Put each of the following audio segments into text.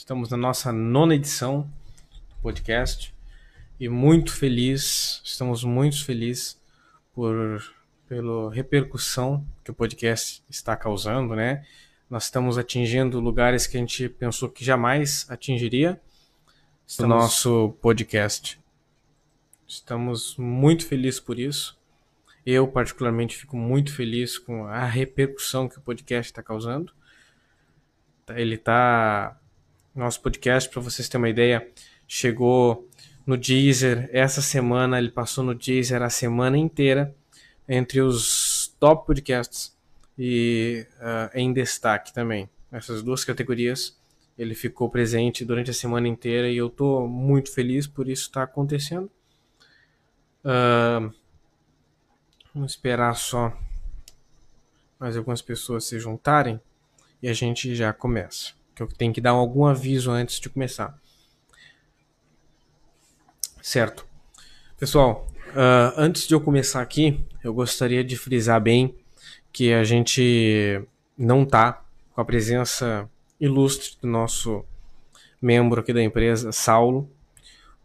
Estamos na nossa nona edição do podcast e muito feliz, estamos muito felizes por pela repercussão que o podcast está causando, né? Nós estamos atingindo lugares que a gente pensou que jamais atingiria no nosso podcast. Estamos muito felizes por isso. Eu, particularmente, fico muito feliz com a repercussão que o podcast está causando. Ele está. Nosso podcast, para vocês terem uma ideia, chegou no Deezer essa semana. Ele passou no Deezer a semana inteira entre os top podcasts e uh, em destaque também. Essas duas categorias ele ficou presente durante a semana inteira e eu estou muito feliz por isso estar tá acontecendo. Uh, vamos esperar só mais algumas pessoas se juntarem e a gente já começa. Que eu tenho que dar algum aviso antes de começar. Certo. Pessoal, uh, antes de eu começar aqui, eu gostaria de frisar bem que a gente não tá com a presença ilustre do nosso membro aqui da empresa, Saulo,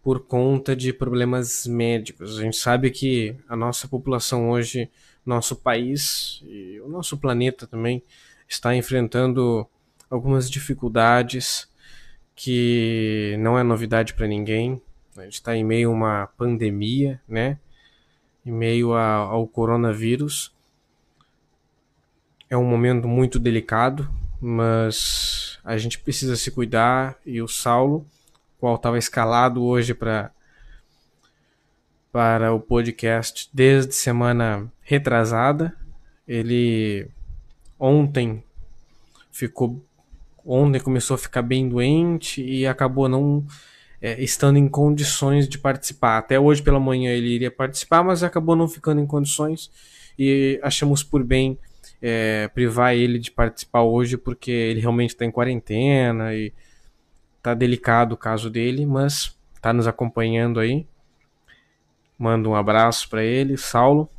por conta de problemas médicos. A gente sabe que a nossa população hoje, nosso país e o nosso planeta também está enfrentando algumas dificuldades que não é novidade para ninguém. A gente está em meio a uma pandemia, né? Em meio a, ao coronavírus. É um momento muito delicado, mas a gente precisa se cuidar e o Saulo, qual estava escalado hoje para para o podcast desde semana retrasada, ele ontem ficou ontem começou a ficar bem doente e acabou não é, estando em condições de participar. Até hoje pela manhã ele iria participar, mas acabou não ficando em condições e achamos por bem é, privar ele de participar hoje porque ele realmente está em quarentena e tá delicado o caso dele, mas está nos acompanhando aí. Mando um abraço para ele, Saulo,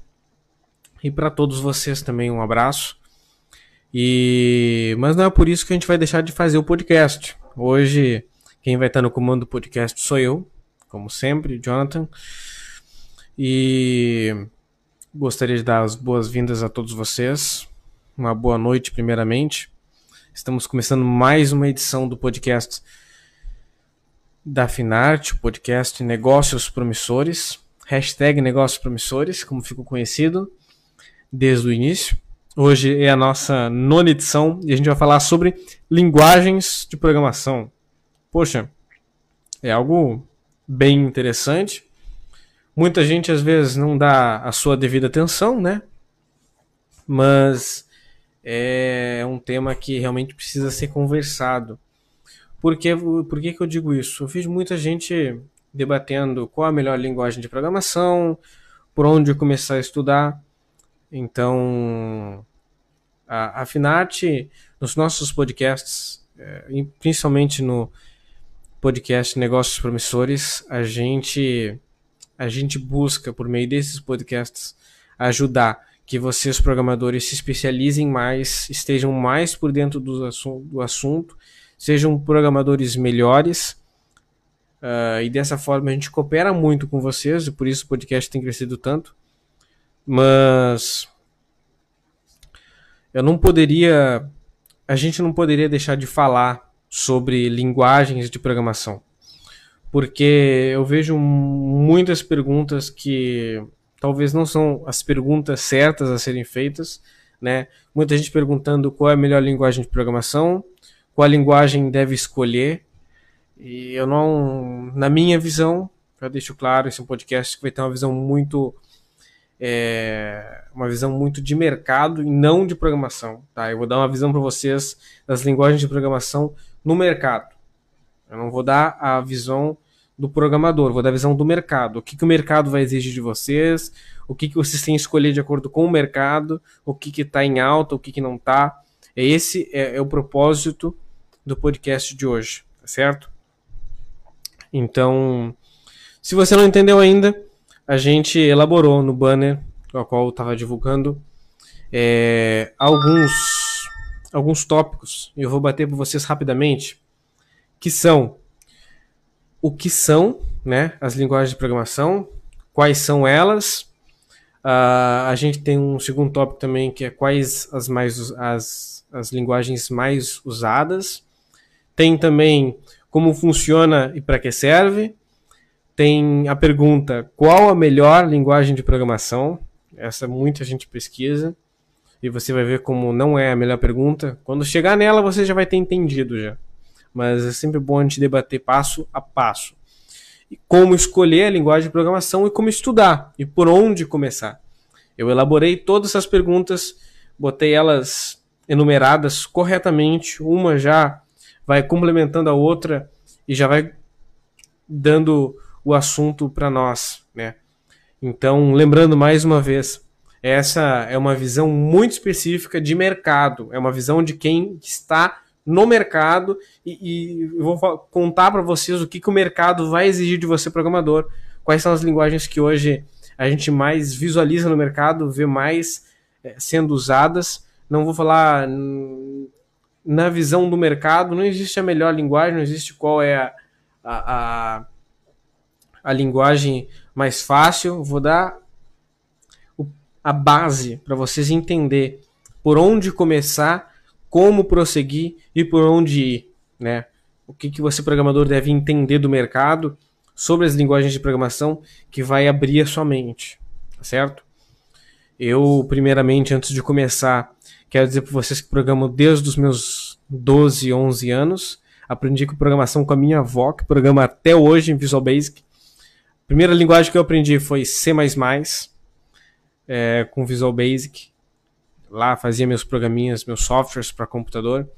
e para todos vocês também um abraço. E mas não é por isso que a gente vai deixar de fazer o podcast. Hoje quem vai estar no comando do podcast sou eu, como sempre, Jonathan. E gostaria de dar as boas-vindas a todos vocês. Uma boa noite, primeiramente. Estamos começando mais uma edição do podcast da Finarte, o podcast Negócios Promissores. Hashtag Negócios Promissores, como ficou conhecido desde o início. Hoje é a nossa nona edição e a gente vai falar sobre linguagens de programação. Poxa, é algo bem interessante. Muita gente às vezes não dá a sua devida atenção, né? Mas é um tema que realmente precisa ser conversado. Por que, por que, que eu digo isso? Eu fiz muita gente debatendo qual a melhor linguagem de programação, por onde começar a estudar. Então, a, a Finarte, nos nossos podcasts, é, principalmente no podcast Negócios Promissores, a gente, a gente busca, por meio desses podcasts, ajudar que vocês, programadores, se especializem mais, estejam mais por dentro do, assu do assunto, sejam programadores melhores. Uh, e dessa forma a gente coopera muito com vocês, e por isso o podcast tem crescido tanto. Mas eu não poderia. A gente não poderia deixar de falar sobre linguagens de programação. Porque eu vejo muitas perguntas que talvez não são as perguntas certas a serem feitas, né? Muita gente perguntando qual é a melhor linguagem de programação, qual linguagem deve escolher. E eu não, na minha visão, já deixo claro, esse é um podcast que vai ter uma visão muito é, uma visão muito de mercado e não de programação, tá? Eu vou dar uma visão para vocês das linguagens de programação no mercado. Eu não vou dar a visão do programador, vou dar a visão do mercado. O que, que o mercado vai exigir de vocês, o que, que vocês têm que escolher de acordo com o mercado, o que está em alta, o que, que não está. Esse é, é o propósito do podcast de hoje, tá certo? Então, se você não entendeu ainda, a gente elaborou no banner, ao qual eu estava divulgando, é, alguns, alguns tópicos. Eu vou bater para vocês rapidamente, que são o que são né, as linguagens de programação, quais são elas. Uh, a gente tem um segundo tópico também que é quais as, mais, as, as linguagens mais usadas. Tem também como funciona e para que serve. Tem a pergunta qual a melhor linguagem de programação. Essa muita gente pesquisa e você vai ver como não é a melhor pergunta. Quando chegar nela, você já vai ter entendido já. Mas é sempre bom a gente debater passo a passo. E como escolher a linguagem de programação e como estudar e por onde começar. Eu elaborei todas essas perguntas, botei elas enumeradas corretamente, uma já vai complementando a outra e já vai dando o assunto para nós, né? Então, lembrando mais uma vez, essa é uma visão muito específica de mercado, é uma visão de quem está no mercado e, e vou contar para vocês o que, que o mercado vai exigir de você, programador, quais são as linguagens que hoje a gente mais visualiza no mercado, vê mais é, sendo usadas. Não vou falar na visão do mercado, não existe a melhor linguagem, não existe qual é a, a, a, a linguagem mais fácil. Vou dar a base para vocês entender por onde começar, como prosseguir e por onde ir, né? O que, que você programador deve entender do mercado sobre as linguagens de programação que vai abrir a sua mente, tá certo? Eu, primeiramente, antes de começar, quero dizer para vocês que programo desde os meus 12, 11 anos. Aprendi com programação com a minha avó, que programa até hoje em Visual Basic. Primeira linguagem que eu aprendi foi C++, é, com Visual Basic. Lá fazia meus programinhas, meus softwares para computador.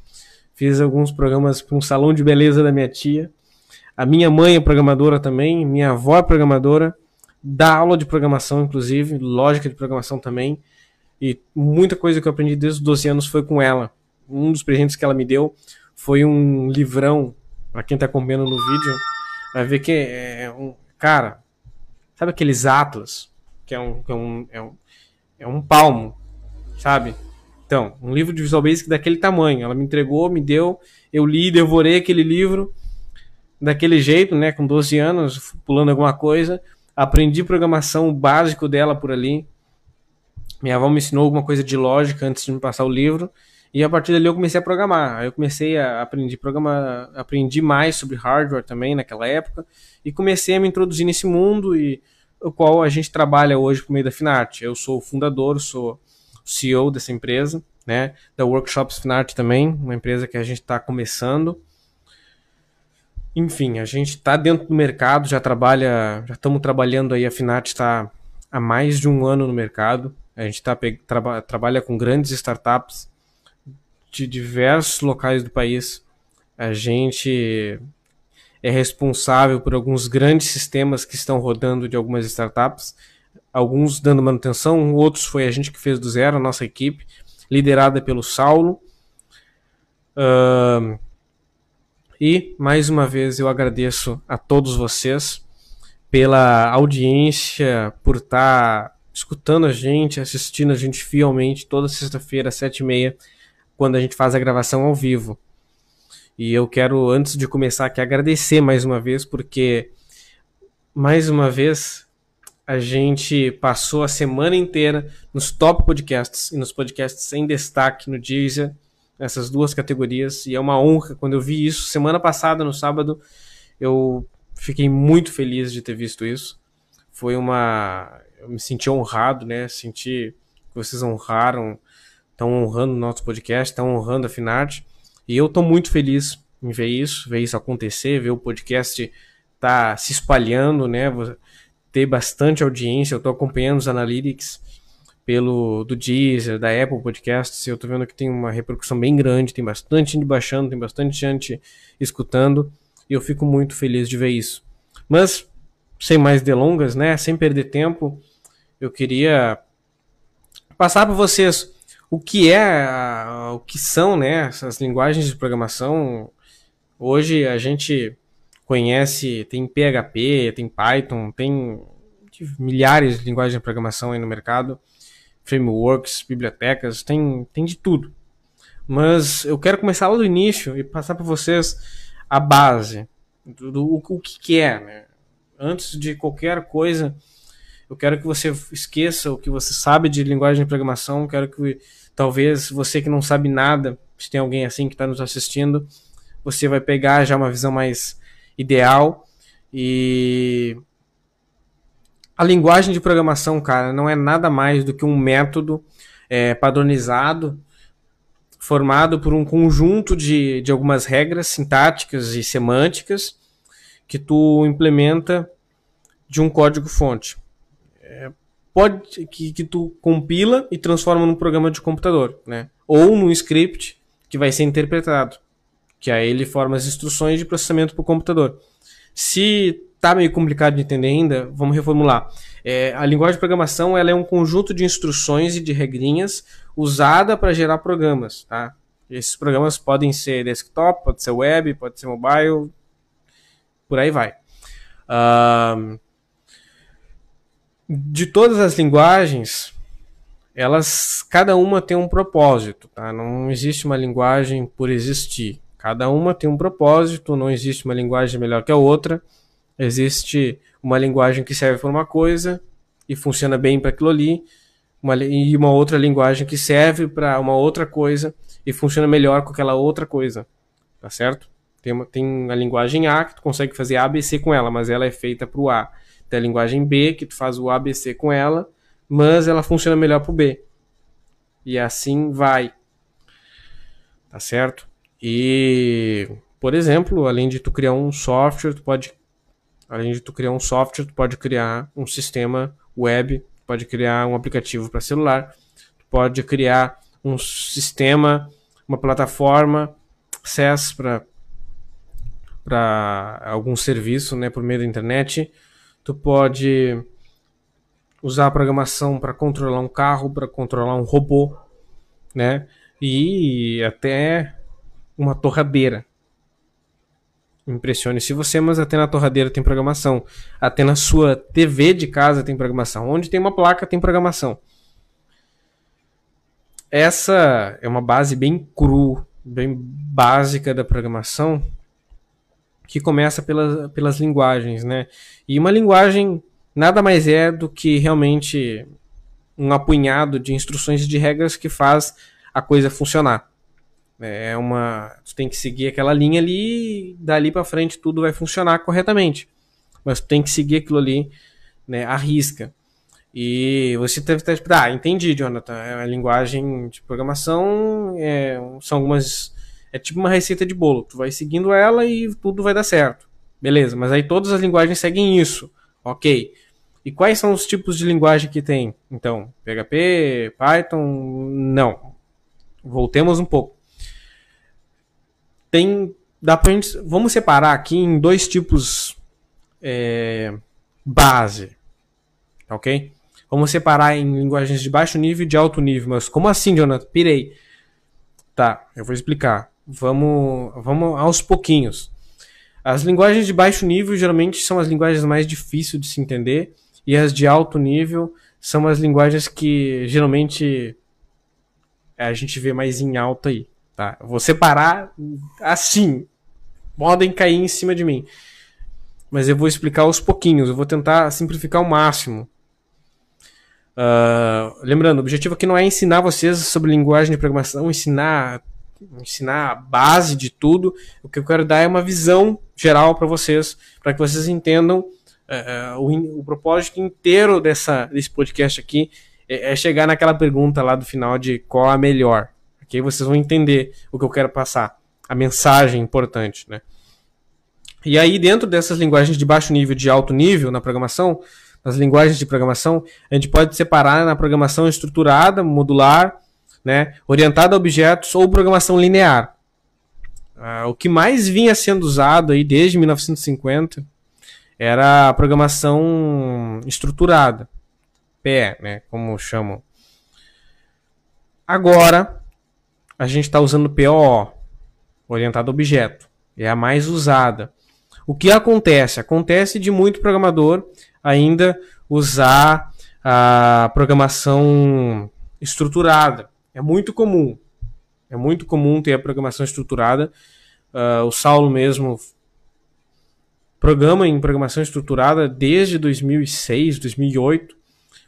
Fiz alguns programas para um salão de beleza da minha tia. A minha mãe é programadora também, minha avó é programadora, dá aula de programação, inclusive, lógica de programação também. E muita coisa que eu aprendi desde os 12 anos foi com ela. Um dos presentes que ela me deu foi um livrão, para quem está acompanhando no vídeo, vai ver que é um. Cara, sabe aqueles Atlas? que é um, que é um, é um, é um palmo, sabe? Então, um livro de Visual Basic daquele tamanho. Ela me entregou, me deu, eu li, devorei aquele livro daquele jeito, né, com 12 anos, pulando alguma coisa. Aprendi programação básico dela por ali. Minha avó me ensinou alguma coisa de lógica antes de me passar o livro. E a partir dali eu comecei a programar. Aí eu comecei a aprender programar, aprendi mais sobre hardware também naquela época e comecei a me introduzir nesse mundo e o qual a gente trabalha hoje por meio da Finart. Eu sou o fundador, sou CEO dessa empresa, né? Da Workshops Finart também, uma empresa que a gente está começando. Enfim, a gente está dentro do mercado, já trabalha, já estamos trabalhando aí, a Finart está há mais de um ano no mercado. A gente tá, tra trabalha com grandes startups de diversos locais do país. A gente é responsável por alguns grandes sistemas que estão rodando de algumas startups, alguns dando manutenção, outros foi a gente que fez do zero, a nossa equipe, liderada pelo Saulo. Uh, e mais uma vez eu agradeço a todos vocês pela audiência, por estar tá escutando a gente, assistindo a gente fielmente toda sexta-feira, sete e meia, quando a gente faz a gravação ao vivo. E eu quero, antes de começar aqui, agradecer mais uma vez, porque mais uma vez a gente passou a semana inteira nos top podcasts e nos podcasts em destaque no Deezer, essas duas categorias, e é uma honra quando eu vi isso. Semana passada, no sábado, eu fiquei muito feliz de ter visto isso. Foi uma. Eu me senti honrado, né? Senti que vocês honraram, estão honrando o nosso podcast, estão honrando a Finarte. E eu estou muito feliz em ver isso, ver isso acontecer, ver o podcast tá se espalhando, né? Ter bastante audiência. Eu estou acompanhando os analytics pelo do Deezer, da Apple Podcasts. Eu estou vendo que tem uma repercussão bem grande, tem bastante gente baixando, tem bastante gente escutando. E eu fico muito feliz de ver isso. Mas, sem mais delongas, né? Sem perder tempo, eu queria passar para vocês o que é, o que são, né, essas linguagens de programação. Hoje a gente conhece, tem PHP, tem Python, tem milhares de linguagens de programação aí no mercado, frameworks, bibliotecas, tem, tem de tudo. Mas eu quero começar lá do início e passar para vocês a base do, do o, o que, que é. Né? Antes de qualquer coisa, eu quero que você esqueça o que você sabe de linguagem de programação. Quero que talvez você que não sabe nada, se tem alguém assim que está nos assistindo, você vai pegar já uma visão mais ideal e a linguagem de programação, cara, não é nada mais do que um método é, padronizado formado por um conjunto de, de algumas regras sintáticas e semânticas que tu implementa de um código-fonte. Pode que, que tu compila e transforma num programa de computador, né? Ou num script que vai ser interpretado, que aí ele forma as instruções de processamento para o computador. Se tá meio complicado de entender ainda, vamos reformular. É, a linguagem de programação ela é um conjunto de instruções e de regrinhas usada para gerar programas. Tá? Esses programas podem ser desktop, pode ser web, pode ser mobile, por aí vai. Uh, de todas as linguagens, elas, cada uma tem um propósito, tá? Não existe uma linguagem por existir. Cada uma tem um propósito, não existe uma linguagem melhor que a outra. Existe uma linguagem que serve para uma coisa e funciona bem para aquilo ali, uma, e uma outra linguagem que serve para uma outra coisa e funciona melhor com aquela outra coisa. Tá certo? Tem, uma, tem a linguagem A que tu consegue fazer ABC com ela, mas ela é feita para o A. Tem linguagem B que tu faz o ABC com ela, mas ela funciona melhor para o B. E assim vai. Tá certo? E, por exemplo, além de tu criar um software, tu pode além de tu criar um software, tu pode criar um sistema web, tu pode criar um aplicativo para celular, tu pode criar um sistema, uma plataforma SaaS para para algum serviço, né, por meio da internet. Tu pode usar a programação para controlar um carro, para controlar um robô, né? E até uma torradeira. Impressione se você, mas até na torradeira tem programação. Até na sua TV de casa tem programação. Onde tem uma placa tem programação. Essa é uma base bem cru, bem básica da programação, que começa pelas, pelas linguagens, né? E uma linguagem nada mais é do que realmente um apunhado de instruções e de regras que faz a coisa funcionar. É uma, tu tem que seguir aquela linha ali, e dali para frente tudo vai funcionar corretamente. Mas tu tem que seguir aquilo ali, né, à risca. E você deve estar ah, entendi, Jonathan. É a linguagem de programação é, são algumas é tipo uma receita de bolo. Tu vai seguindo ela e tudo vai dar certo. Beleza, mas aí todas as linguagens seguem isso. OK. E quais são os tipos de linguagem que tem? Então, PHP, Python, não. Voltemos um pouco tem. Dá pra gente, vamos separar aqui em dois tipos é, base. Ok? Vamos separar em linguagens de baixo nível e de alto nível. Mas como assim, Jonathan? Pirei. Tá, eu vou explicar. Vamos, vamos aos pouquinhos. As linguagens de baixo nível geralmente são as linguagens mais difíceis de se entender. E as de alto nível são as linguagens que geralmente a gente vê mais em alta aí. Tá? Vou separar assim. Podem cair em cima de mim. Mas eu vou explicar aos pouquinhos. Eu vou tentar simplificar ao máximo. Uh, lembrando, o objetivo aqui não é ensinar vocês sobre linguagem de programação, ensinar, ensinar a base de tudo. O que eu quero dar é uma visão geral para vocês, para que vocês entendam uh, o, o, propósito inteiro dessa, desse podcast aqui é, é chegar naquela pergunta lá do final de qual a melhor. Que aí vocês vão entender o que eu quero passar. A mensagem importante, né? E aí, dentro dessas linguagens de baixo nível e de alto nível na programação, nas linguagens de programação, a gente pode separar na programação estruturada, modular, né, orientada a objetos ou programação linear. Ah, o que mais vinha sendo usado aí desde 1950 era a programação estruturada, PE, né, como chamam. Agora, a gente está usando POO, orientado a objeto. É a mais usada. O que acontece? Acontece de muito programador ainda usar a programação estruturada. É muito comum. É muito comum ter a programação estruturada, Uh, o Saulo mesmo programa em programação estruturada desde 2006, 2008,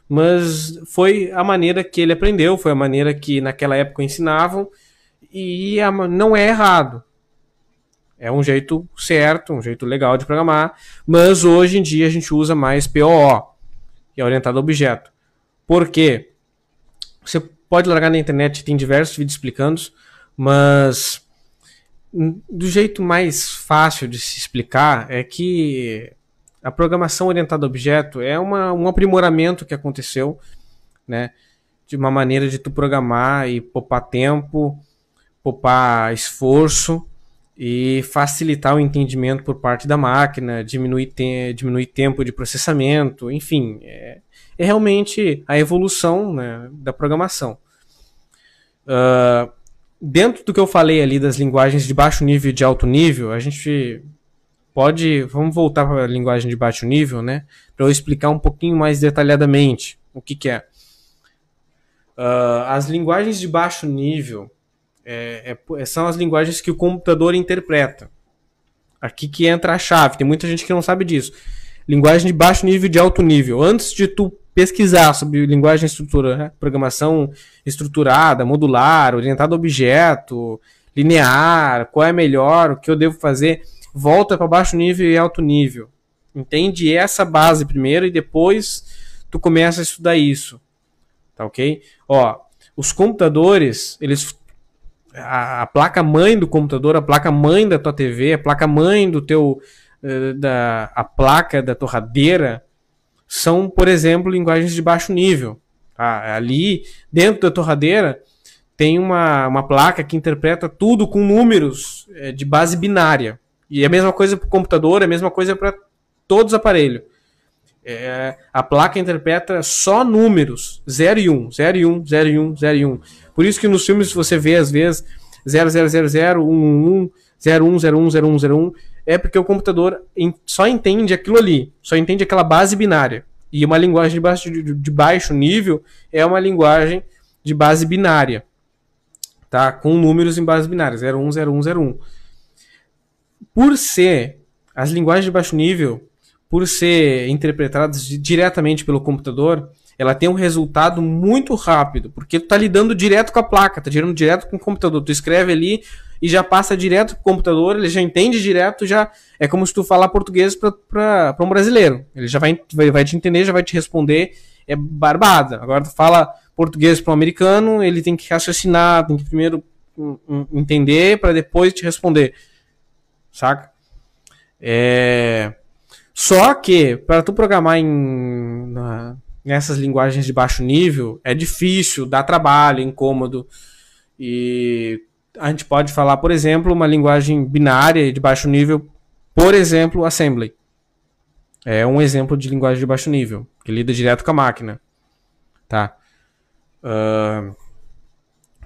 mas foi a maneira que ele aprendeu, foi a maneira que naquela época ensinavam e não é errado. É um jeito certo, um jeito legal de programar, mas hoje em dia a gente usa mais POO, que é orientado a objeto. Por quê? Você pode largar na internet, tem diversos vídeos explicando, mas do jeito mais fácil de se explicar é que a programação orientada a objeto é uma, um aprimoramento que aconteceu, né? De uma maneira de tu programar e poupar tempo, poupar esforço e facilitar o entendimento por parte da máquina, diminuir, te diminuir tempo de processamento, enfim, é, é realmente a evolução né, da programação. Uh, dentro do que eu falei ali das linguagens de baixo nível e de alto nível, a gente pode. Vamos voltar para a linguagem de baixo nível, né? Para eu explicar um pouquinho mais detalhadamente o que, que é. Uh, as linguagens de baixo nível é, é, são as linguagens que o computador interpreta. Aqui que entra a chave. Tem muita gente que não sabe disso. Linguagem de baixo nível e de alto nível. Antes de tu pesquisar sobre linguagem estrutura, né? programação estruturada, modular, orientada a objeto, linear, qual é melhor, o que eu devo fazer, volta para baixo nível e alto nível. Entende essa base primeiro e depois tu começa a estudar isso. Tá ok? Ó, os computadores, eles a, a placa mãe do computador, a placa mãe da tua TV, a placa mãe do teu uh, da a placa da torradeira, são, por exemplo, linguagens de baixo nível. Tá? Ali, dentro da torradeira, tem uma, uma placa que interpreta tudo com números é, de base binária. E é a mesma coisa para o computador, é a mesma coisa para todos os aparelhos. É, a placa interpreta só números, 0 e 1, 0 e 1, 0 e 1, 0 e 1. Por isso que nos filmes você vê, às vezes, 0, 0, 0, 0, 1, 1, 0, 1, 0, 1, 0, 1, 0, 1 é porque o computador só entende aquilo ali, só entende aquela base binária. E uma linguagem de baixo, de, de baixo nível é uma linguagem de base binária, tá? Com números em base binária, 01, 01, 01. Por ser as linguagens de baixo nível, por ser interpretadas diretamente pelo computador, ela tem um resultado muito rápido, porque tu tá lidando direto com a placa, tá lidando direto com o computador. Tu escreve ali e já passa direto pro computador, ele já entende direto, já é como se tu falar português para um brasileiro. Ele já vai, vai, te entender, já vai te responder, é barbada. Agora tu fala português para um americano, ele tem que raciocinar, tem que primeiro um, um, entender para depois te responder. Saca? É... Só que para tu programar em na, nessas linguagens de baixo nível é difícil, dá trabalho, é incômodo e a gente pode falar, por exemplo, uma linguagem binária de baixo nível, por exemplo, assembly. É um exemplo de linguagem de baixo nível, que lida direto com a máquina. Tá? Uh,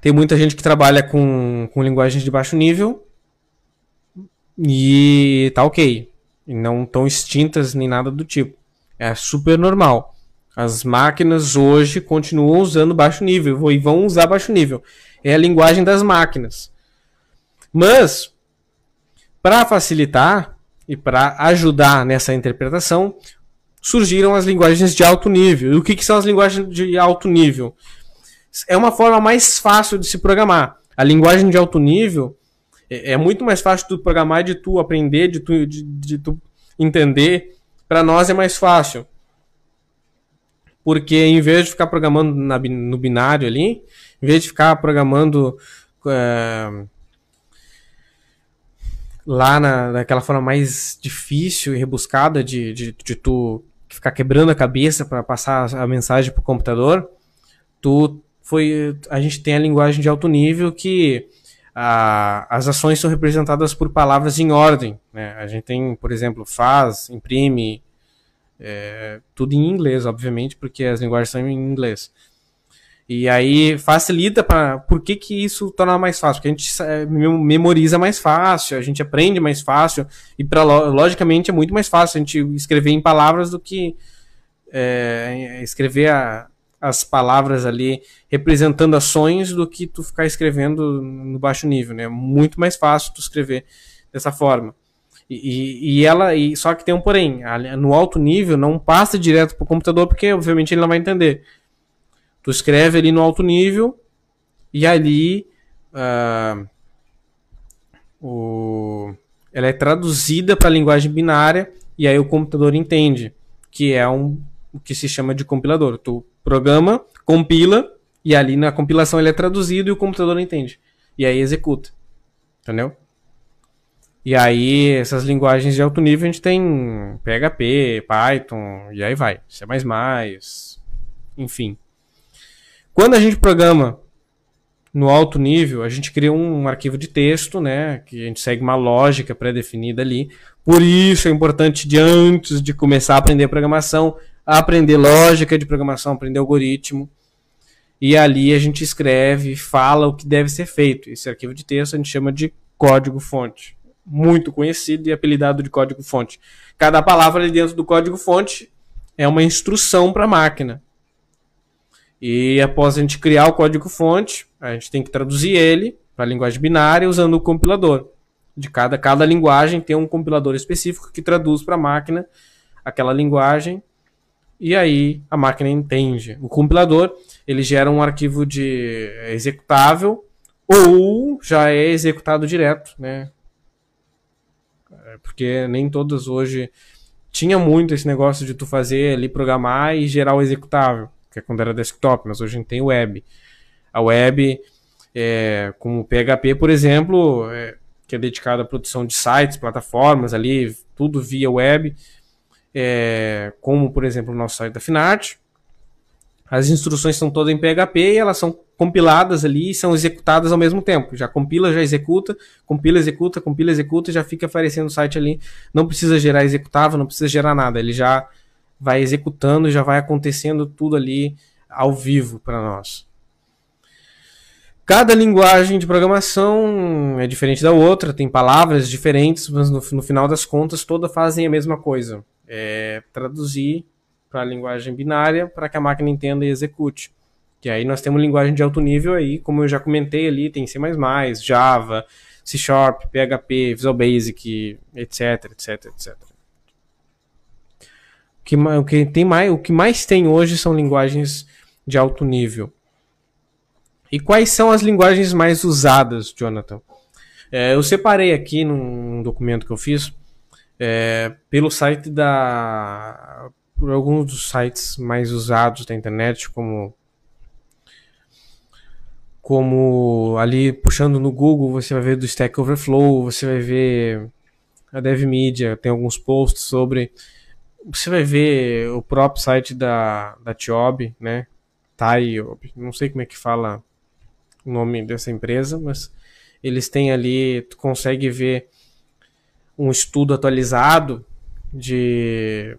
tem muita gente que trabalha com, com linguagens de baixo nível e tá ok. Não estão extintas nem nada do tipo. É super normal. As máquinas hoje continuam usando baixo nível e vão usar baixo nível é a linguagem das máquinas. Mas, para facilitar e para ajudar nessa interpretação, surgiram as linguagens de alto nível. E o que, que são as linguagens de alto nível? É uma forma mais fácil de se programar. A linguagem de alto nível é, é muito mais fácil de programar, de tu aprender, de tu, de, de tu entender. Para nós é mais fácil. Porque em vez de ficar programando na, no binário ali, em vez de ficar programando é, lá na, naquela forma mais difícil e rebuscada de, de, de tu ficar quebrando a cabeça para passar a mensagem para o computador, tu foi a gente tem a linguagem de alto nível que a, as ações são representadas por palavras em ordem. Né? A gente tem, por exemplo, faz, imprime, é, tudo em inglês, obviamente, porque as linguagens são em inglês. E aí facilita para. Por que, que isso torna mais fácil? Porque a gente é, memoriza mais fácil, a gente aprende mais fácil, e para logicamente é muito mais fácil a gente escrever em palavras do que é, escrever a, as palavras ali representando ações do que tu ficar escrevendo no baixo nível, né? Muito mais fácil tu escrever dessa forma. E, e, ela, e só que tem um porém, no alto nível não passa direto para o computador porque obviamente ele não vai entender. Tu escreve ali no alto nível e ali uh, o, ela é traduzida para a linguagem binária e aí o computador entende que é um o que se chama de compilador. Tu programa, compila e ali na compilação ele é traduzido e o computador entende. E aí executa. Entendeu? E aí, essas linguagens de alto nível a gente tem PHP, Python, e aí vai. C++, enfim. Quando a gente programa no alto nível, a gente cria um arquivo de texto, né, que a gente segue uma lógica pré-definida ali. Por isso é importante de antes de começar a aprender programação, aprender lógica de programação, aprender algoritmo. E ali a gente escreve, fala o que deve ser feito. Esse arquivo de texto a gente chama de código-fonte muito conhecido e apelidado de código-fonte. Cada palavra ali dentro do código-fonte é uma instrução para a máquina. E após a gente criar o código-fonte, a gente tem que traduzir ele para a linguagem binária usando o compilador. De cada, cada linguagem tem um compilador específico que traduz para a máquina aquela linguagem e aí a máquina entende. O compilador ele gera um arquivo de executável ou já é executado direto, né? Porque nem todas hoje tinha muito esse negócio de tu fazer ali programar e gerar o executável, que é quando era desktop, mas hoje a gente tem web. A web, é, como o PHP, por exemplo, é, que é dedicado à produção de sites, plataformas ali, tudo via web, é, como por exemplo o nosso site da Finart. As instruções são todas em PHP e elas são compiladas ali e são executadas ao mesmo tempo. Já compila, já executa, compila, executa, compila, executa, já fica aparecendo o site ali. Não precisa gerar executável, não precisa gerar nada. Ele já vai executando, já vai acontecendo tudo ali ao vivo para nós. Cada linguagem de programação é diferente da outra, tem palavras diferentes, mas no, no final das contas todas fazem a mesma coisa. É traduzir para a linguagem binária para que a máquina entenda e execute. Que aí nós temos linguagem de alto nível aí, como eu já comentei ali, tem C++, Java, C Sharp, PHP, Visual Basic, etc, etc, etc. O que, o que, tem mais, o que mais tem hoje são linguagens de alto nível. E quais são as linguagens mais usadas, Jonathan? É, eu separei aqui num documento que eu fiz é, pelo site da. Por alguns dos sites mais usados da internet, como como ali puxando no Google, você vai ver do Stack Overflow, você vai ver a DevMedia, tem alguns posts sobre. Você vai ver o próprio site da, da Tiob, né? Taiob, não sei como é que fala o nome dessa empresa, mas eles têm ali, tu consegue ver um estudo atualizado de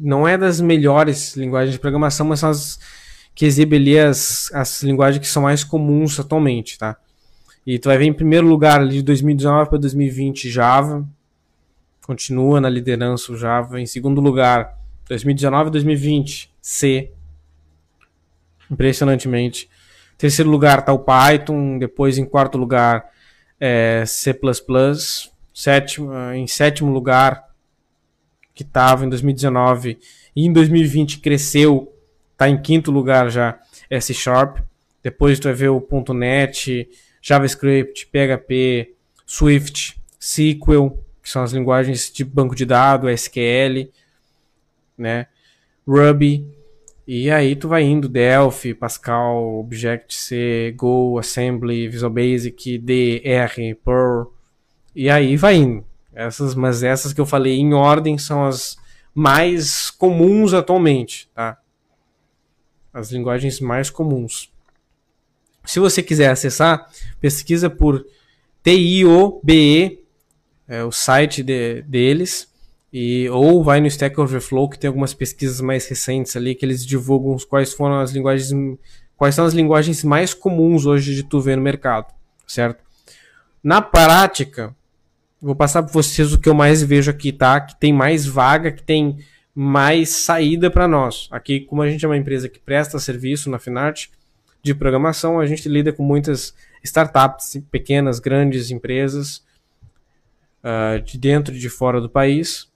não é das melhores linguagens de programação, mas são as que exibe ali as, as linguagens que são mais comuns atualmente, tá? E tu vai ver em primeiro lugar ali de 2019 para 2020 Java, continua na liderança o Java. Em segundo lugar, 2019 e 2020 C, impressionantemente. Em terceiro lugar está o Python, depois em quarto lugar é, C++, sétimo, em sétimo lugar que estava em 2019 e em 2020 cresceu Tá em quinto lugar já C Sharp. Depois tu vai ver o .NET, JavaScript, PHP, Swift, SQL, que são as linguagens de banco de dados, SQL, né? Ruby. E aí tu vai indo Delphi, Pascal, Objective-C, Go, Assembly, Visual Basic, D, R, Perl. E aí vai indo. Essas, mas essas que eu falei em ordem são as mais comuns atualmente, tá? as linguagens mais comuns. Se você quiser acessar, pesquisa por TIOBE, é o site de, deles, e ou vai no Stack Overflow que tem algumas pesquisas mais recentes ali que eles divulgam quais foram as linguagens, quais são as linguagens mais comuns hoje de tu ver no mercado, certo? Na prática, vou passar para vocês o que eu mais vejo aqui, tá? Que tem mais vaga, que tem mais saída para nós. Aqui, como a gente é uma empresa que presta serviço na Finart de programação, a gente lida com muitas startups, pequenas, grandes empresas uh, de dentro e de fora do país.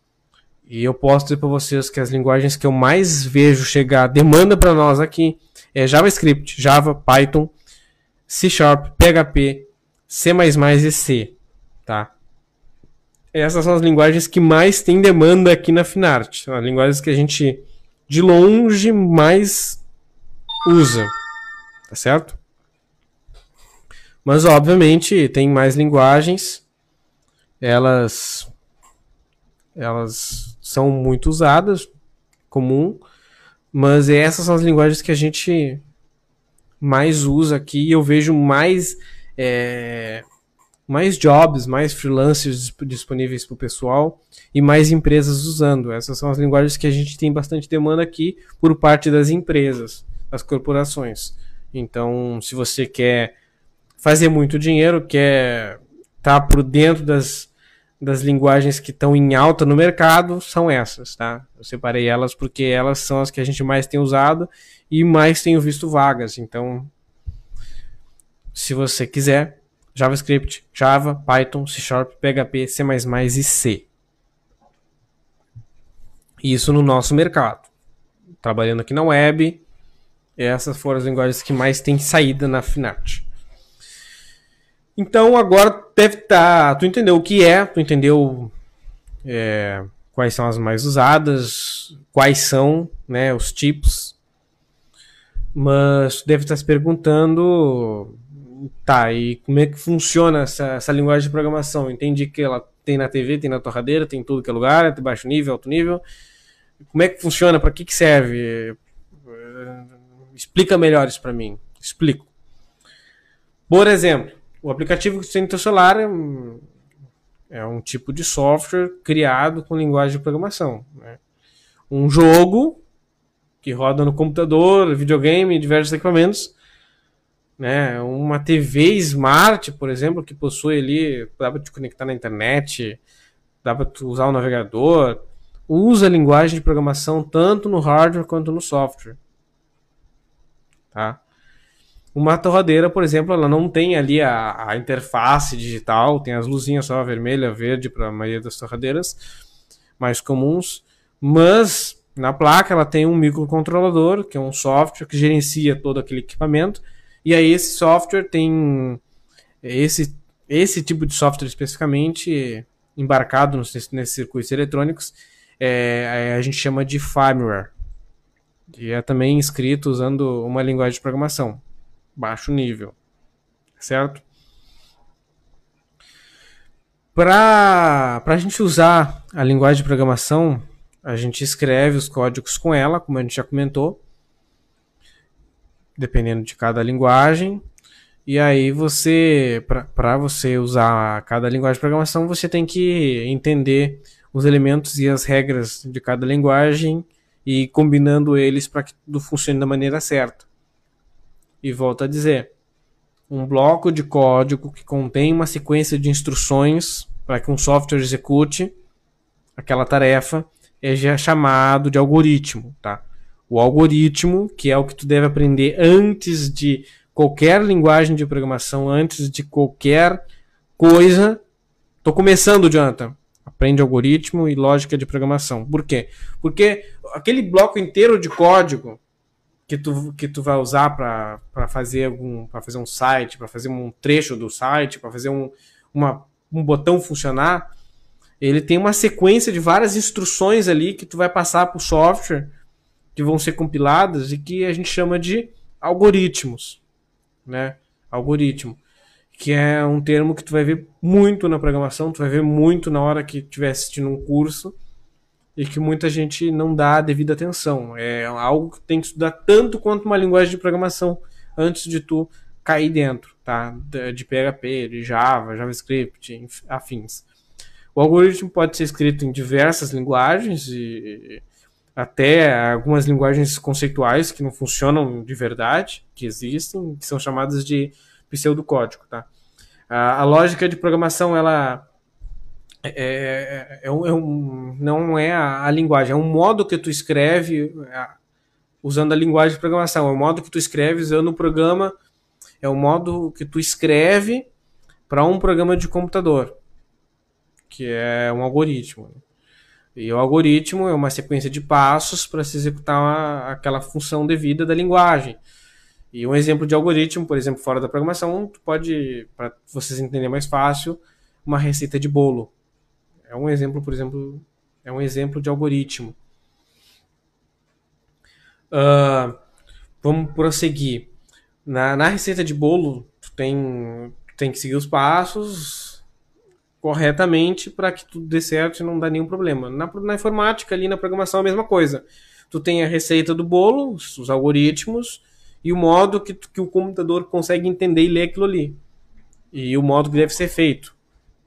E eu posso dizer para vocês que as linguagens que eu mais vejo chegar demanda para nós aqui é JavaScript, Java, Python, C Sharp, PHP, C++ e C, tá? Essas são as linguagens que mais tem demanda aqui na Finart. São as linguagens que a gente, de longe, mais usa. Tá certo? Mas, obviamente, tem mais linguagens. Elas, elas são muito usadas, comum. Mas essas são as linguagens que a gente mais usa aqui. E eu vejo mais... É, mais jobs, mais freelancers disponíveis para o pessoal e mais empresas usando. Essas são as linguagens que a gente tem bastante demanda aqui por parte das empresas, das corporações. Então, se você quer fazer muito dinheiro, quer estar tá por dentro das, das linguagens que estão em alta no mercado, são essas, tá? Eu separei elas porque elas são as que a gente mais tem usado e mais tenho visto vagas. Então, se você quiser, JavaScript, Java, Python, C Sharp, PHP, C++ e C. Isso no nosso mercado. Trabalhando aqui na web, essas foram as linguagens que mais tem saída na Finart. Então agora deve estar. Tá, tu entendeu o que é, tu entendeu é, quais são as mais usadas, quais são né, os tipos. Mas tu deve estar se perguntando Tá, e como é que funciona essa, essa linguagem de programação? Entendi que ela tem na TV, tem na torradeira, tem tudo que é lugar, tem baixo nível, alto nível. Como é que funciona? Para que, que serve? Explica melhor isso para mim. Explico. Por exemplo, o aplicativo que você tem no seu celular é um, é um tipo de software criado com linguagem de programação. Né? Um jogo que roda no computador, videogame, diversos equipamentos né? Uma TV smart, por exemplo, que possui ali, dá para te conectar na internet, dá para usar o navegador, usa a linguagem de programação tanto no hardware quanto no software. Tá? Uma torradeira, por exemplo, ela não tem ali a, a interface digital, tem as luzinhas só vermelha, verde para a maioria das torradeiras mais comuns, mas na placa ela tem um microcontrolador, que é um software que gerencia todo aquele equipamento e aí esse software tem esse esse tipo de software especificamente embarcado nesses, nesses circuitos eletrônicos é, a gente chama de firmware. E é também escrito usando uma linguagem de programação baixo nível certo? Para a gente usar a linguagem de programação a gente escreve os códigos com ela como a gente já comentou dependendo de cada linguagem. E aí você, para você usar cada linguagem de programação, você tem que entender os elementos e as regras de cada linguagem e combinando eles para que tudo funcione da maneira certa. E volto a dizer, um bloco de código que contém uma sequência de instruções para que um software execute aquela tarefa é já chamado de algoritmo, tá? O algoritmo, que é o que tu deve aprender antes de qualquer linguagem de programação, antes de qualquer coisa. Tô começando, Jonathan. Aprende algoritmo e lógica de programação. Por quê? Porque aquele bloco inteiro de código que tu, que tu vai usar para fazer algum para fazer um site, para fazer um trecho do site, para fazer um, uma, um botão funcionar, ele tem uma sequência de várias instruções ali que tu vai passar para o software que vão ser compiladas e que a gente chama de algoritmos, né? Algoritmo, que é um termo que tu vai ver muito na programação, tu vai ver muito na hora que estiver assistindo um curso e que muita gente não dá a devida atenção. É algo que tem que estudar tanto quanto uma linguagem de programação antes de tu cair dentro, tá? De PHP, de Java, JavaScript, afins. O algoritmo pode ser escrito em diversas linguagens e até algumas linguagens conceituais que não funcionam de verdade, que existem, que são chamadas de pseudocódigo, tá? A, a lógica de programação, ela, é, é, um, é um, não é a, a, linguagem, é um modo que tu escreve é, usando a linguagem de programação, é o modo que tu escreve usando o programa, é o modo que tu escreve para um programa de computador, que é um algoritmo. E o algoritmo é uma sequência de passos para se executar uma, aquela função devida da linguagem. E um exemplo de algoritmo, por exemplo, fora da programação, tu pode, para vocês entenderem mais fácil, uma receita de bolo. É um exemplo, por exemplo, é um exemplo de algoritmo. Uh, vamos prosseguir. Na, na receita de bolo, tu tem, tu tem que seguir os passos corretamente para que tudo dê certo e não dá nenhum problema. Na, na informática, ali na programação, a mesma coisa. Tu tem a receita do bolo, os algoritmos, e o modo que, que o computador consegue entender e ler aquilo ali. E o modo que deve ser feito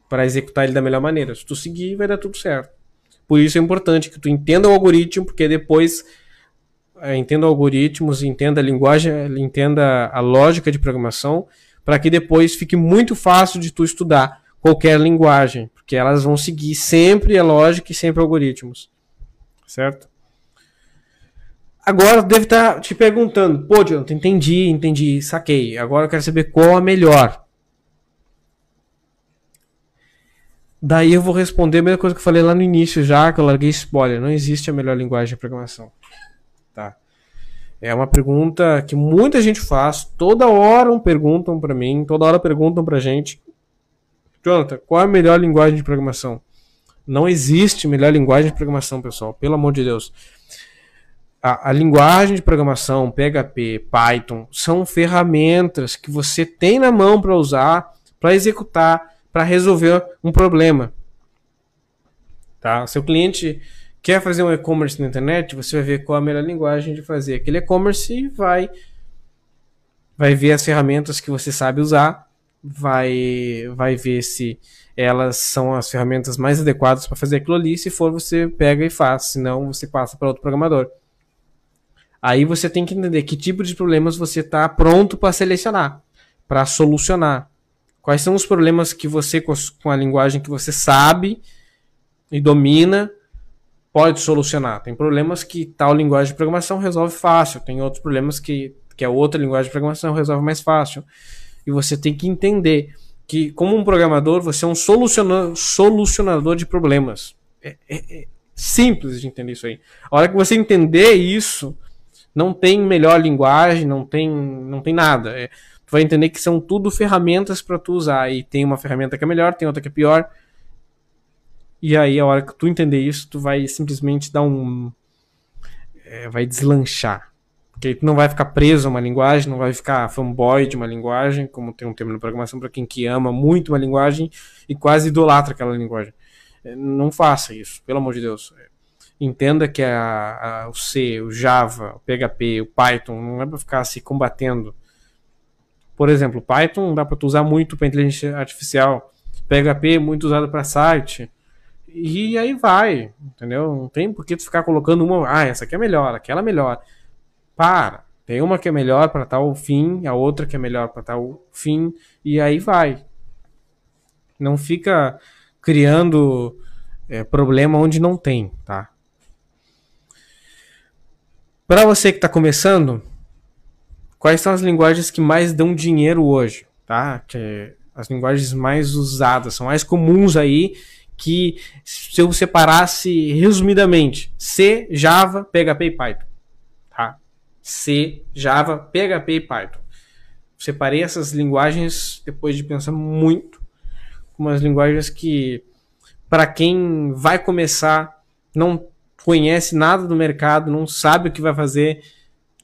para executar ele da melhor maneira. Se tu seguir, vai dar tudo certo. Por isso é importante que tu entenda o algoritmo, porque depois é, entenda algoritmos, entenda a linguagem, entenda a lógica de programação, para que depois fique muito fácil de tu estudar qualquer linguagem, porque elas vão seguir sempre a lógica e sempre algoritmos. Certo? Agora deve estar tá te perguntando, pô, Jonathan, entendi, entendi, saquei. Agora eu quero saber qual a melhor. Daí eu vou responder a mesma coisa que eu falei lá no início já, que eu larguei spoiler. Não existe a melhor linguagem de programação. Tá? É uma pergunta que muita gente faz. Toda hora perguntam para mim, toda hora perguntam pra gente. Jonathan, qual é a melhor linguagem de programação? Não existe melhor linguagem de programação, pessoal. Pelo amor de Deus. A, a, linguagem de programação, PHP, Python, são ferramentas que você tem na mão para usar, para executar para resolver um problema. Tá? Seu cliente quer fazer um e-commerce na internet, você vai ver qual a melhor linguagem de fazer aquele e-commerce e vai vai ver as ferramentas que você sabe usar, vai vai ver se elas são as ferramentas mais adequadas para fazer aquilo ali, se for você pega e faz, senão você passa para outro programador. Aí você tem que entender que tipo de problemas você está pronto para selecionar, para solucionar. Quais são os problemas que você, com a linguagem que você sabe e domina, pode solucionar? Tem problemas que tal linguagem de programação resolve fácil, tem outros problemas que, que a outra linguagem de programação resolve mais fácil. E você tem que entender que, como um programador, você é um solucionador, de problemas. É, é, é simples de entender isso aí. A hora que você entender isso, não tem melhor linguagem, não tem, não tem nada. É, tu vai entender que são tudo ferramentas para tu usar. E tem uma ferramenta que é melhor, tem outra que é pior. E aí, a hora que tu entender isso, tu vai simplesmente dar um. É, vai deslanchar. Porque tu não vai ficar preso a uma linguagem, não vai ficar fanboy de uma linguagem, como tem um termo na programação para quem que ama muito uma linguagem e quase idolatra aquela linguagem. É, não faça isso, pelo amor de Deus. É, entenda que a, a, o C, o Java, o PHP, o Python não é para ficar se combatendo por exemplo, Python dá para usar muito para inteligência artificial, PHP muito usado para site. E aí vai, entendeu? Não tem por que tu ficar colocando uma, ah, essa aqui é melhor, aquela é melhor. Para. Tem uma que é melhor para tal fim, a outra que é melhor para tal fim, e aí vai. Não fica criando é, problema onde não tem, tá? Para você que está começando, Quais são as linguagens que mais dão dinheiro hoje? Tá? Que é as linguagens mais usadas, são mais comuns aí, que se eu separasse resumidamente, C, Java, PHP e Python. C, Java, PHP e Python. Separei essas linguagens depois de pensar muito, umas linguagens que para quem vai começar, não conhece nada do mercado, não sabe o que vai fazer,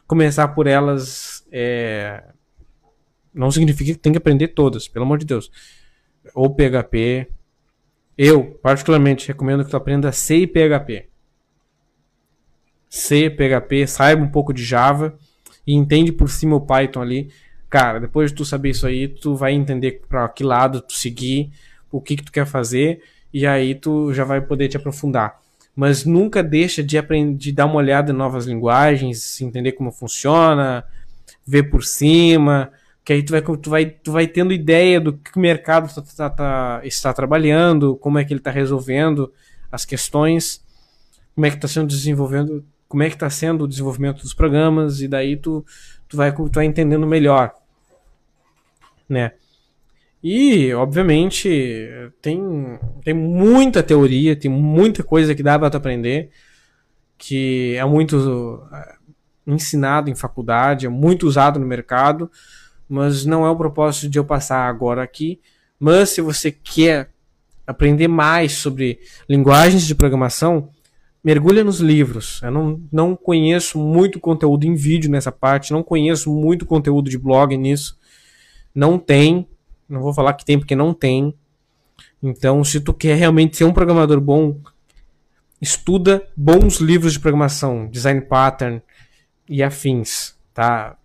começar por elas é, não significa que tem que aprender todas, pelo amor de Deus. Ou PHP. Eu, particularmente, recomendo que tu aprenda C e PHP. C, PHP, saiba um pouco de Java e entende por cima o Python ali. Cara, depois de tu saber isso aí, tu vai entender para que lado tu seguir, o que, que tu quer fazer, e aí tu já vai poder te aprofundar. Mas nunca deixa de aprender, de dar uma olhada em novas linguagens, entender como funciona, ver por cima, que aí tu vai, tu vai, tu vai tendo ideia do que o mercado tá, tá, tá, está trabalhando, como é que ele está resolvendo as questões, como é que está sendo desenvolvendo, como é que está sendo o desenvolvimento dos programas, e daí tu, tu, vai, tu vai entendendo melhor. Né? E, obviamente, tem, tem muita teoria, tem muita coisa que dá para aprender, que é muito é, ensinado em faculdade, é muito usado no mercado, mas não é o propósito de eu passar agora aqui. Mas se você quer aprender mais sobre linguagens de programação, mergulha nos livros. Eu não, não conheço muito conteúdo em vídeo nessa parte, não conheço muito conteúdo de blog nisso. Não tem, não vou falar que tem porque não tem. Então, se tu quer realmente ser um programador bom, estuda bons livros de programação, design pattern e afins, tá?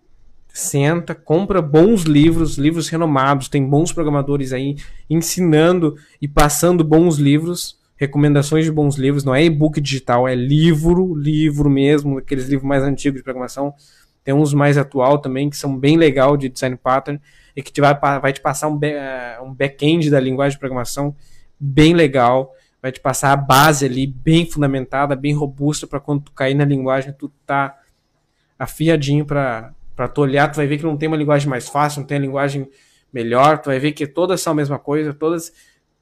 senta, compra bons livros, livros renomados, tem bons programadores aí ensinando e passando bons livros, recomendações de bons livros, não é e-book digital, é livro, livro mesmo, aqueles livros mais antigos de programação. Tem uns mais atual também que são bem legal de design pattern e que te vai, vai te passar um, eh, um back-end da linguagem de programação bem legal, vai te passar a base ali bem fundamentada, bem robusta para quando tu cair na linguagem tu tá afiadinho para tu olhar, tu vai ver que não tem uma linguagem mais fácil, não tem uma linguagem melhor, tu vai ver que todas são a mesma coisa, todas,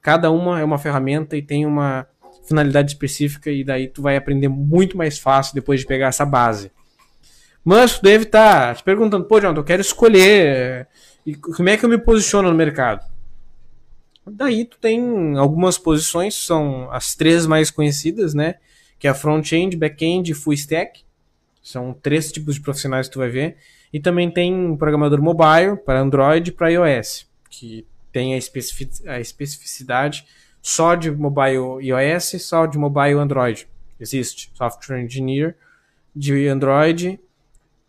cada uma é uma ferramenta e tem uma finalidade específica e daí tu vai aprender muito mais fácil depois de pegar essa base. Mas tu deve estar tá te perguntando, pô, John, eu quero escolher e como é que eu me posiciono no mercado? Daí tu tem algumas posições, são as três mais conhecidas, né? Que é front-end, back-end e full stack. São três tipos de profissionais que tu vai ver. E também tem um programador mobile para Android e para iOS, que tem a, especific a especificidade só de mobile iOS, só de mobile Android. Existe software engineer de Android,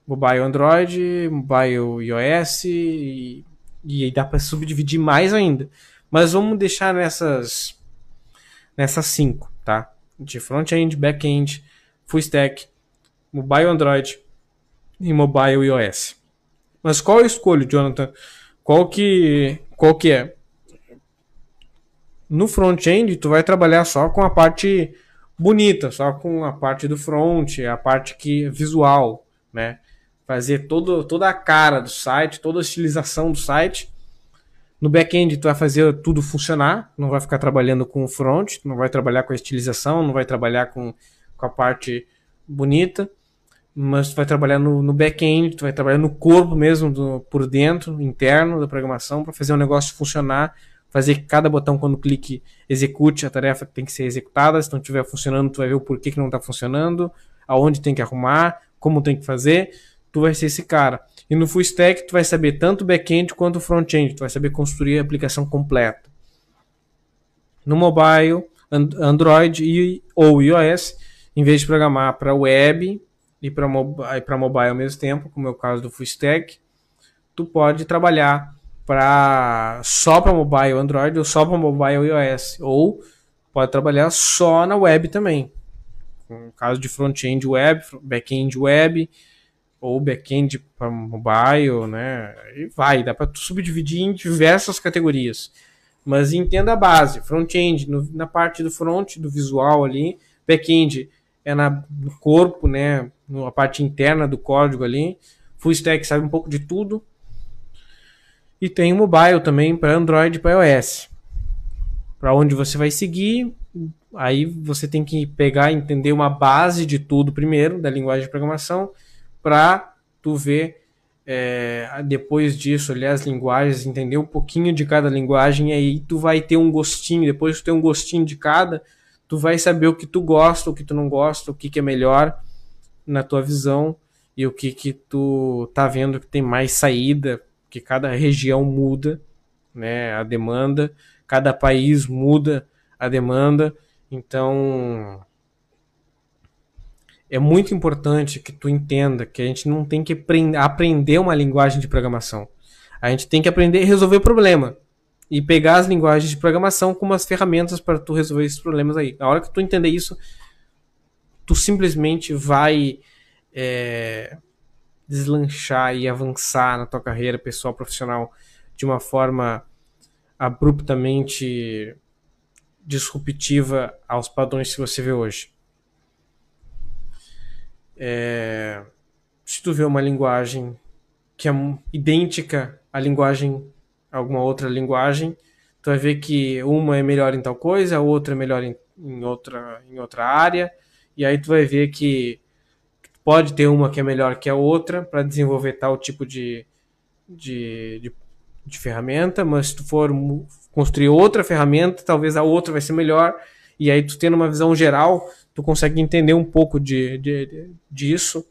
mobile Android, mobile iOS e, e dá para subdividir mais ainda. Mas vamos deixar nessas nessas cinco, tá? De front-end, back-end, full stack, mobile Android, em mobile e iOS. Mas qual eu escolho, Jonathan? Qual que, qual que é? No front-end, tu vai trabalhar só com a parte bonita, só com a parte do front, a parte que visual, né? Fazer todo, toda a cara do site, toda a estilização do site. No back-end, tu vai fazer tudo funcionar, não vai ficar trabalhando com o front, não vai trabalhar com a estilização, não vai trabalhar com, com a parte bonita mas tu vai trabalhar no, no back-end, tu vai trabalhar no corpo mesmo, do, por dentro, interno da programação, para fazer o negócio funcionar, fazer que cada botão, quando clique, execute a tarefa que tem que ser executada. Se não estiver funcionando, tu vai ver o porquê que não está funcionando, aonde tem que arrumar, como tem que fazer. Tu vai ser esse cara. E no full stack, tu vai saber tanto back-end quanto front-end. Tu vai saber construir a aplicação completa. No mobile, Android e, ou iOS, em vez de programar para web, e para mobile, ao mesmo tempo, como é o caso do full stack, tu pode trabalhar para só para mobile Android ou só para mobile iOS, ou pode trabalhar só na web também. No caso de front-end web, back-end web, ou back-end para mobile, né? E vai, dá para subdividir em diversas categorias. Mas entenda a base, front-end na parte do front, do visual ali, back-end é na, no corpo, né? Na parte interna do código ali. Full stack sabe um pouco de tudo. E tem o mobile também para Android e para iOS. Para onde você vai seguir, aí você tem que pegar entender uma base de tudo primeiro, da linguagem de programação, para tu ver é, depois disso, olhar as linguagens, entender um pouquinho de cada linguagem, e aí tu vai ter um gostinho, depois tu ter um gostinho de cada, tu vai saber o que tu gosta, o que tu não gosta, o que, que é melhor na tua visão e o que que tu tá vendo que tem mais saída, que cada região muda, né, a demanda, cada país muda a demanda, então é muito importante que tu entenda que a gente não tem que aprender uma linguagem de programação. A gente tem que aprender a resolver problema e pegar as linguagens de programação como as ferramentas para tu resolver esses problemas aí. Na hora que tu entender isso, tu simplesmente vai é, deslanchar e avançar na tua carreira pessoal profissional de uma forma abruptamente disruptiva aos padrões que você vê hoje. É, se tu vê uma linguagem que é idêntica à linguagem, alguma outra linguagem, tu vai ver que uma é melhor em tal coisa, a outra é melhor em, em outra, em outra área, e aí tu vai ver que pode ter uma que é melhor que a outra para desenvolver tal tipo de, de, de, de, ferramenta, mas se tu for construir outra ferramenta, talvez a outra vai ser melhor, e aí tu tendo uma visão geral, tu consegue entender um pouco de, de, de disso,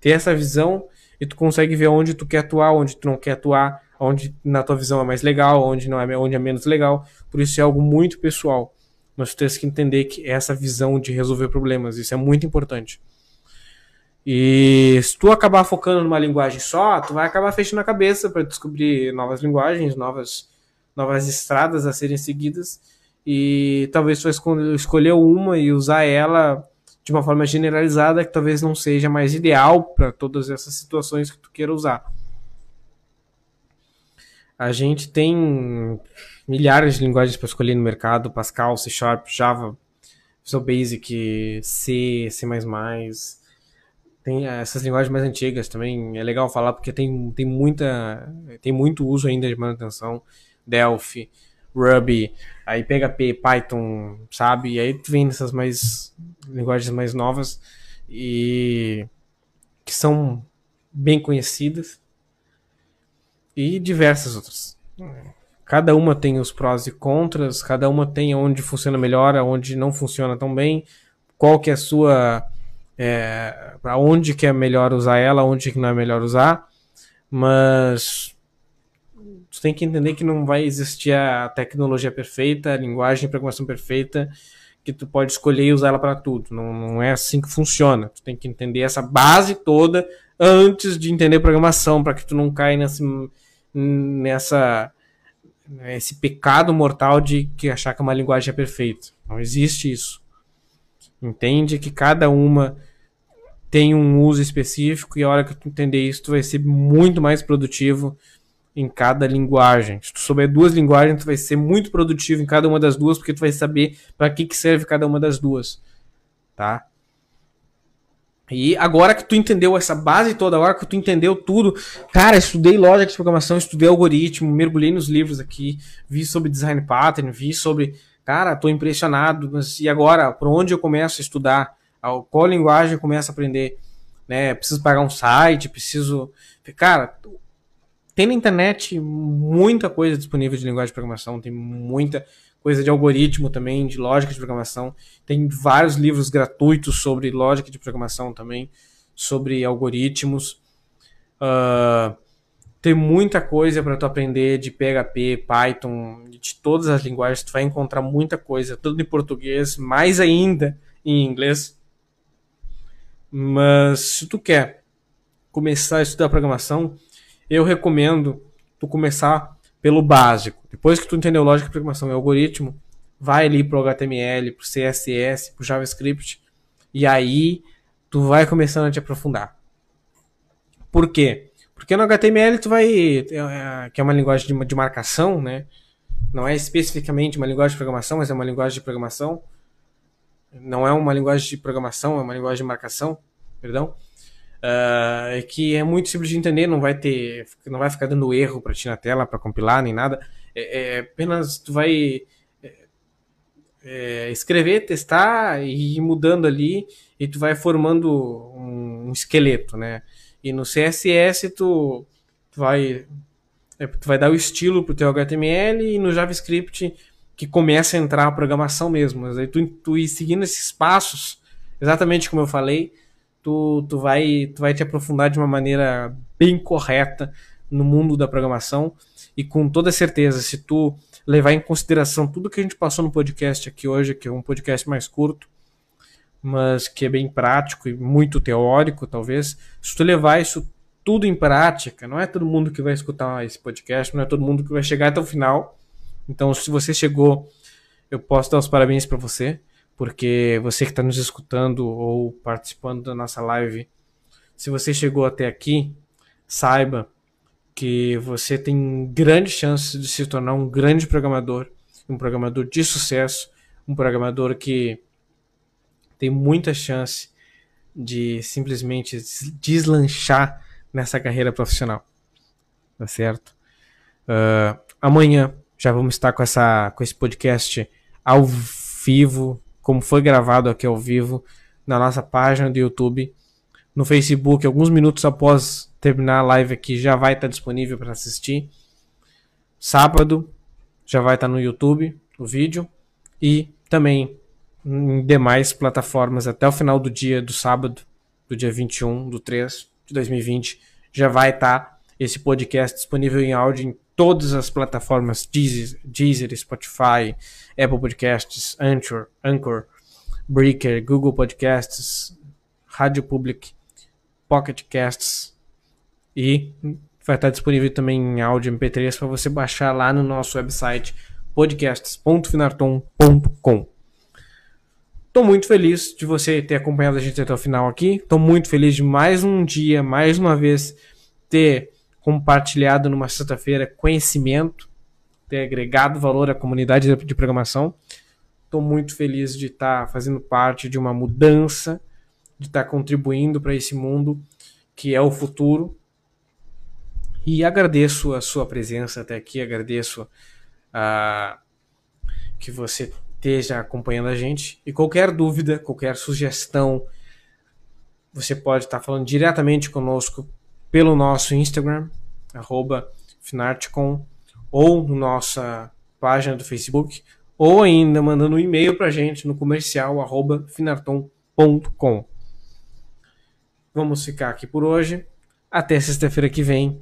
ter essa visão, e tu consegue ver onde tu quer atuar, onde tu não quer atuar, onde na tua visão é mais legal, onde não é, onde é menos legal. Por isso é algo muito pessoal. Mas tu tens que entender que essa visão de resolver problemas, isso é muito importante. E se tu acabar focando numa linguagem só, tu vai acabar fechando a cabeça para descobrir novas linguagens, novas, novas estradas a serem seguidas. E talvez tu escolher uma e usar ela de uma forma generalizada que talvez não seja mais ideal para todas essas situações que tu queira usar. A gente tem milhares de linguagens para escolher no mercado: Pascal, C Sharp, Java, Visual Basic, C, C++, tem essas linguagens mais antigas também, é legal falar porque tem, tem muita tem muito uso ainda de manutenção, Delphi, Ruby, aí PHP, Python, sabe? E aí tu vem nessas mais linguagens mais novas e que são bem conhecidas e diversas outras. Cada uma tem os prós e contras, cada uma tem onde funciona melhor, onde não funciona tão bem, qual que é a sua é, para onde que é melhor usar ela, onde que não é melhor usar, mas tu tem que entender que não vai existir a tecnologia perfeita, a linguagem de programação perfeita, que tu pode escolher e usar ela para tudo. Não, não é assim que funciona. Tu tem que entender essa base toda antes de entender programação, para que tu não caia nesse, nessa esse pecado mortal de que achar que uma linguagem é perfeita. Não existe isso. Entende que cada uma tem um uso específico e a hora que tu entender isso, tu vai ser muito mais produtivo em cada linguagem. Se tu souber duas linguagens, tu vai ser muito produtivo em cada uma das duas, porque tu vai saber para que, que serve cada uma das duas, tá? E agora que tu entendeu essa base toda, agora que tu entendeu tudo, cara, estudei lógica de programação, estudei algoritmo, mergulhei nos livros aqui, vi sobre design pattern, vi sobre, cara, tô impressionado, mas e agora, por onde eu começo a estudar? qual linguagem eu começo a aprender, né? Preciso pagar um site, preciso. Cara, tem na internet muita coisa disponível de linguagem de programação, tem muita coisa de algoritmo também, de lógica de programação. Tem vários livros gratuitos sobre lógica de programação também, sobre algoritmos. Uh, tem muita coisa para tu aprender de PHP, Python, de todas as linguagens. Tu vai encontrar muita coisa, tudo em português, mais ainda em inglês. Mas se tu quer começar a estudar programação, eu recomendo tu começar pelo básico. Depois que tu entendeu lógica de programação e algoritmo, vai ali pro HTML, pro CSS, pro JavaScript e aí tu vai começando a te aprofundar. Por quê? Porque no HTML tu vai, é, que é uma linguagem de marcação, né? Não é especificamente uma linguagem de programação, mas é uma linguagem de programação não é uma linguagem de programação, é uma linguagem de marcação, perdão, uh, que é muito simples de entender, não vai ter, não vai ficar dando erro para ti na tela, para compilar nem nada, é, é, apenas tu vai é, é, escrever, testar e ir mudando ali e tu vai formando um, um esqueleto, né? E no CSS tu, tu vai é, tu vai dar o estilo pro teu HTML e no JavaScript que começa a entrar a programação mesmo. Mas aí tu, tu ir seguindo esses passos, exatamente como eu falei, tu, tu, vai, tu vai te aprofundar de uma maneira bem correta no mundo da programação. E com toda certeza, se tu levar em consideração tudo que a gente passou no podcast aqui hoje, que é um podcast mais curto, mas que é bem prático e muito teórico, talvez, se tu levar isso tudo em prática, não é todo mundo que vai escutar esse podcast, não é todo mundo que vai chegar até o final, então, se você chegou, eu posso dar os parabéns para você, porque você que está nos escutando ou participando da nossa live, Se você chegou até aqui, saiba que você tem grande chance de se tornar um grande programador, um programador de sucesso, um programador que tem muita chance de simplesmente deslanchar nessa carreira profissional. Tá certo? Uh, amanhã já vamos estar com, essa, com esse podcast ao vivo, como foi gravado aqui ao vivo, na nossa página do YouTube, no Facebook, alguns minutos após terminar a live aqui, já vai estar disponível para assistir. Sábado já vai estar no YouTube o vídeo e também em demais plataformas até o final do dia do sábado, do dia 21 do 3 de 2020, já vai estar esse podcast disponível em áudio em todas as plataformas Deezer, Deezer Spotify, Apple Podcasts, Anchor, Anchor, Breaker, Google Podcasts, Rádio Public, Pocket Casts e vai estar disponível também em áudio MP3 para você baixar lá no nosso website podcasts.finarton.com. Estou muito feliz de você ter acompanhado a gente até o final aqui. Estou muito feliz de mais um dia, mais uma vez, ter compartilhado numa sexta-feira conhecimento, ter agregado valor à comunidade de programação. Estou muito feliz de estar tá fazendo parte de uma mudança, de estar tá contribuindo para esse mundo que é o futuro. E agradeço a sua presença até aqui, agradeço a que você esteja acompanhando a gente. E qualquer dúvida, qualquer sugestão, você pode estar falando diretamente conosco pelo nosso Instagram, arroba Finartcom, ou na nossa página do Facebook, ou ainda mandando um e-mail para a gente no comercial arroba finarton.com. Vamos ficar aqui por hoje. Até sexta-feira que vem.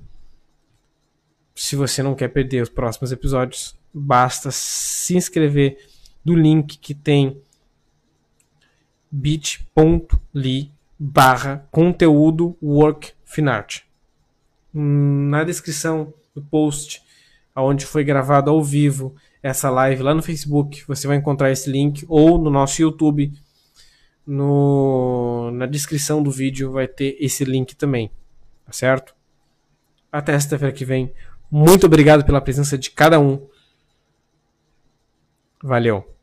Se você não quer perder os próximos episódios, basta se inscrever do link que tem bit.ly barra conteúdo work finart. Na descrição do post, onde foi gravado ao vivo essa live lá no Facebook, você vai encontrar esse link ou no nosso YouTube. No, na descrição do vídeo vai ter esse link também, tá certo? Até sexta-feira que vem. Muito obrigado pela presença de cada um. Valeu.